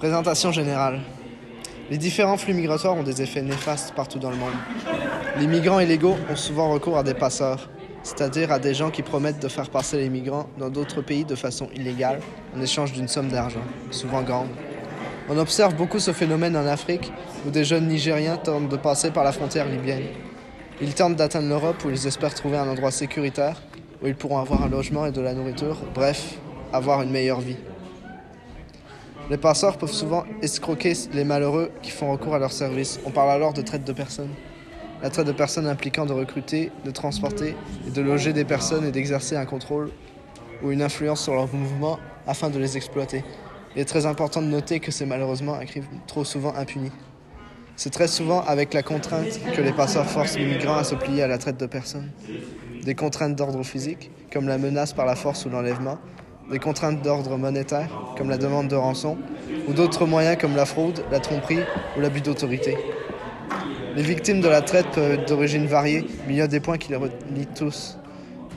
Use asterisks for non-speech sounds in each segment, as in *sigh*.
Présentation générale. Les différents flux migratoires ont des effets néfastes partout dans le monde. Les migrants illégaux ont souvent recours à des passeurs, c'est-à-dire à des gens qui promettent de faire passer les migrants dans d'autres pays de façon illégale en échange d'une somme d'argent, souvent grande. On observe beaucoup ce phénomène en Afrique où des jeunes Nigériens tentent de passer par la frontière libyenne. Ils tentent d'atteindre l'Europe où ils espèrent trouver un endroit sécuritaire, où ils pourront avoir un logement et de la nourriture, bref, avoir une meilleure vie. Les passeurs peuvent souvent escroquer les malheureux qui font recours à leur service. On parle alors de traite de personnes. La traite de personnes impliquant de recruter, de transporter et de loger des personnes et d'exercer un contrôle ou une influence sur leurs mouvements afin de les exploiter. Il est très important de noter que c'est malheureusement un crime trop souvent impuni. C'est très souvent avec la contrainte que les passeurs forcent les migrants à se plier à la traite de personnes. Des contraintes d'ordre physique, comme la menace par la force ou l'enlèvement, des contraintes d'ordre monétaire, comme la demande de rançon, ou d'autres moyens comme la fraude, la tromperie ou l'abus d'autorité. Les victimes de la traite peuvent être d'origine variée, mais il y a des points qui les relient tous.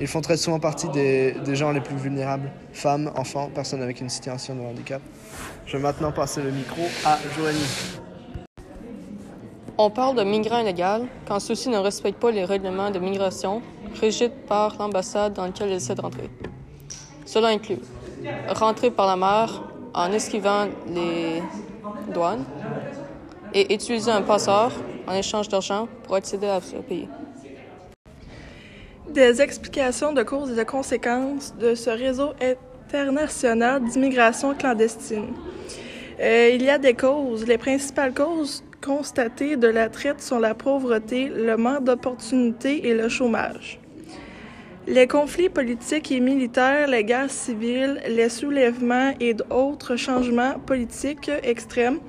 Ils font très souvent partie des, gens les plus vulnérables, femmes, enfants, personnes avec une situation de handicap. Je vais maintenant passer le micro à Joanie. On parle de migrants illégaux quand ceux-ci ne respectent pas les règlements de migration régis par l'ambassade dans laquelle ils essaient de rentrer. Cela inclut rentrer par la mer en esquivant les douanes et utiliser un passeur en échange d'argent pour accéder à ce pays. Des explications de causes et de conséquences de ce réseau international d'immigration clandestine. Euh, il y a des causes. Les principales causes constatées de la traite sont la pauvreté, le manque d'opportunités et le chômage. Les conflits politiques et militaires, les guerres civiles, les soulèvements et d'autres changements politiques extrêmes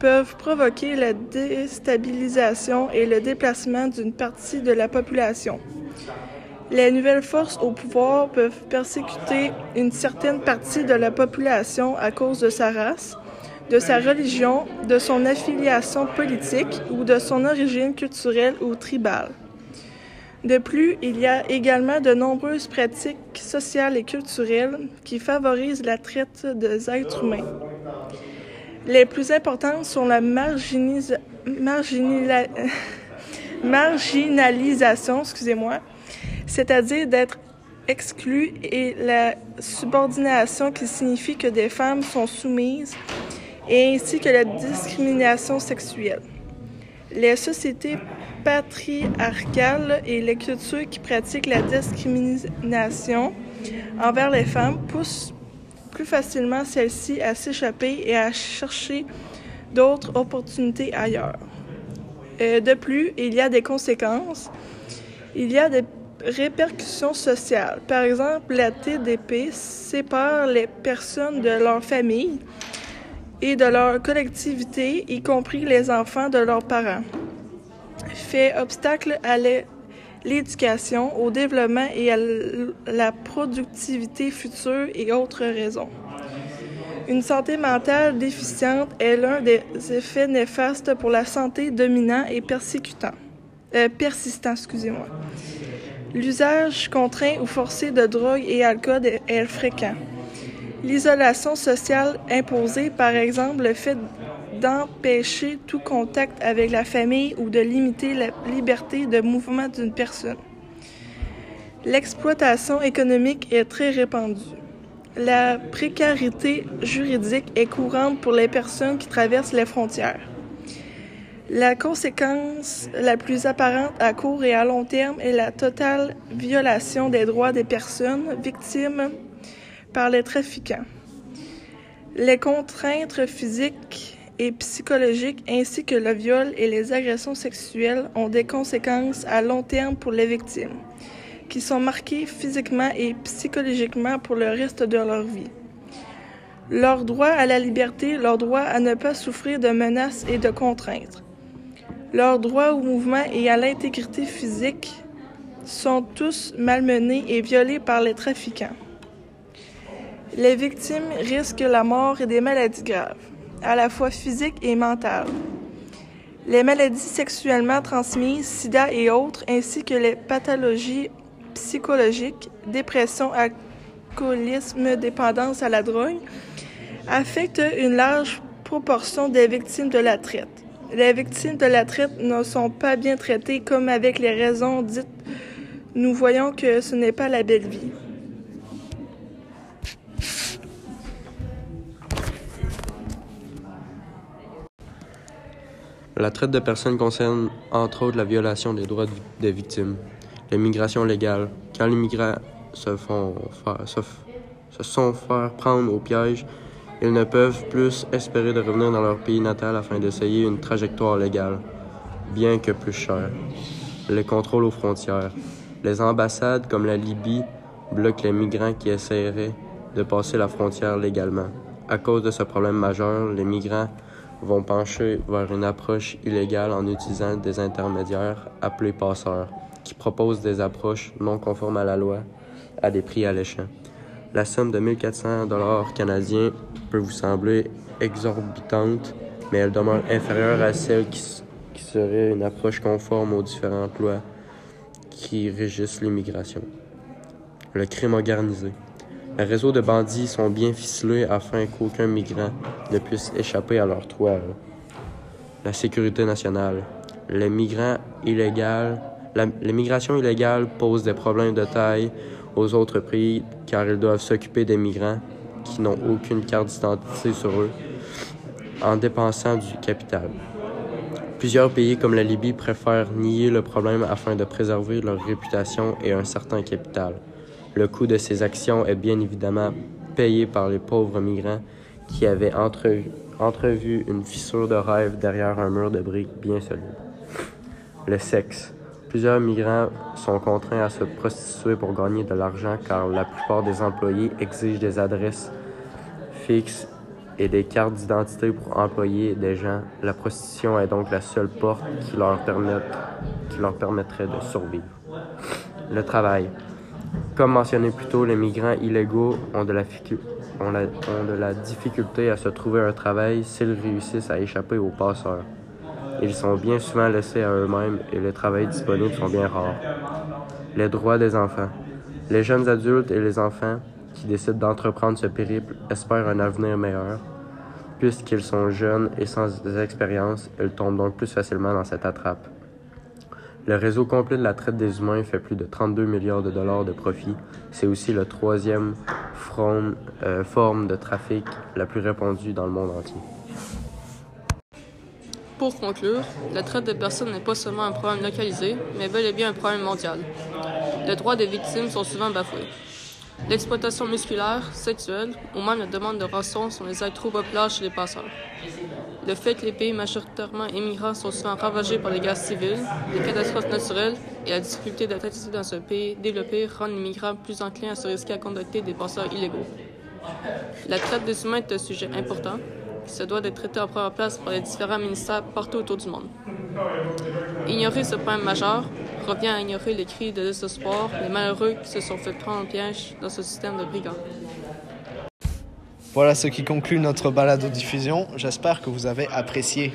peuvent provoquer la déstabilisation et le déplacement d'une partie de la population. Les nouvelles forces au pouvoir peuvent persécuter une certaine partie de la population à cause de sa race, de sa religion, de son affiliation politique ou de son origine culturelle ou tribale. De plus, il y a également de nombreuses pratiques sociales et culturelles qui favorisent la traite des êtres humains. Les plus importantes sont la *laughs* marginalisation, excusez-moi, c'est-à-dire d'être exclu et la subordination qui signifie que des femmes sont soumises et ainsi que la discrimination sexuelle. Les sociétés patriarcale et les cultures qui pratiquent la discrimination envers les femmes poussent plus facilement celles-ci à s'échapper et à chercher d'autres opportunités ailleurs. Euh, de plus, il y a des conséquences. Il y a des répercussions sociales. Par exemple, la TDP sépare les personnes de leur famille et de leur collectivité, y compris les enfants de leurs parents fait obstacle à l'éducation, au développement et à la productivité future et autres raisons. Une santé mentale déficiente est l'un des effets néfastes pour la santé dominant et persécutant, euh, persistant. Excusez-moi. L'usage contraint ou forcé de drogue et alcool est fréquent. L'isolation sociale imposée, par exemple le fait d'empêcher tout contact avec la famille ou de limiter la liberté de mouvement d'une personne. L'exploitation économique est très répandue. La précarité juridique est courante pour les personnes qui traversent les frontières. La conséquence la plus apparente à court et à long terme est la totale violation des droits des personnes victimes par les trafiquants. Les contraintes physiques et psychologiques ainsi que le viol et les agressions sexuelles ont des conséquences à long terme pour les victimes, qui sont marquées physiquement et psychologiquement pour le reste de leur vie. Leur droit à la liberté, leur droit à ne pas souffrir de menaces et de contraintes, leur droit au mouvement et à l'intégrité physique sont tous malmenés et violés par les trafiquants. Les victimes risquent la mort et des maladies graves à la fois physique et mentale. Les maladies sexuellement transmises, sida et autres, ainsi que les pathologies psychologiques, dépression, alcoolisme, dépendance à la drogue, affectent une large proportion des victimes de la traite. Les victimes de la traite ne sont pas bien traitées comme avec les raisons dites. Nous voyons que ce n'est pas la belle vie. La traite de personnes concerne entre autres la violation des droits des victimes, l'immigration légale. Quand les migrants se, font faire, se, sont fait prendre au piège, ils ne peuvent plus espérer de revenir dans leur pays natal afin d'essayer une trajectoire légale, bien que plus chère. Les contrôles aux frontières. Les ambassades comme la Libye bloquent les migrants qui essaieraient de passer la frontière légalement. À cause de ce problème majeur, les migrants vont pencher vers une approche illégale en utilisant des intermédiaires appelés passeurs, qui proposent des approches non conformes à la loi à des prix alléchants. La somme de 1400 dollars canadiens peut vous sembler exorbitante, mais elle demeure inférieure à celle qui, qui serait une approche conforme aux différentes lois qui régissent l'immigration. Le crime organisé. Les réseaux de bandits sont bien ficelés afin qu'aucun migrant ne puisse échapper à leur toile. La sécurité nationale. Les migrants illégaux, la, l'immigration illégale pose des problèmes de taille aux autres pays car ils doivent s'occuper des migrants qui n'ont aucune carte d'identité sur eux en dépensant du capital. Plusieurs pays comme la Libye préfèrent nier le problème afin de préserver leur réputation et un certain capital. Le coût de ces actions est bien évidemment payé par les pauvres migrants qui avaient entrevu, une fissure de rêve derrière un mur de briques bien solide. Le sexe. Plusieurs migrants sont contraints à se prostituer pour gagner de l'argent car la plupart des employés exigent des adresses fixes et des cartes d'identité pour employer des gens. La prostitution est donc la seule porte qui leur permettrait de survivre. Le travail. Comme mentionné plus tôt, les migrants illégaux ont de, la, difficulté à se trouver un travail s'ils réussissent à échapper aux passeurs. Ils sont bien souvent laissés à eux-mêmes et les travails disponibles sont bien rares. Les droits des enfants. Les jeunes adultes et les enfants qui décident d'entreprendre ce périple espèrent un avenir meilleur. Puisqu'ils sont jeunes et sans expérience, ils tombent donc plus facilement dans cette attrape. Le réseau complet de la traite des humains fait plus de 32 milliards de dollars de profit. C'est aussi la troisième forme, euh, forme de trafic la plus répandue dans le monde entier. Pour conclure, la traite de personnes n'est pas seulement un problème localisé, mais bel et bien un problème mondial. Les droits des victimes sont souvent bafoués. L'exploitation musculaire, sexuelle ou même la demande de rançon sont les trop populaires chez les passeurs. Le fait que les pays majoritairement immigrants sont souvent ravagés par des guerres civiles, des catastrophes naturelles et la difficulté d'atteindre dans un pays développé rendent les migrants plus enclins à se risquer à contacter des passeurs illégaux. La traite des humains est un sujet important se doit d'être traité en première place par les différents ministères partout autour du monde. Ignorer ce problème majeur revient à ignorer les cris de désespoir des malheureux qui se sont fait prendre en piège dans ce système de brigands. Voilà ce qui conclut notre balado-diffusion. J'espère que vous avez apprécié.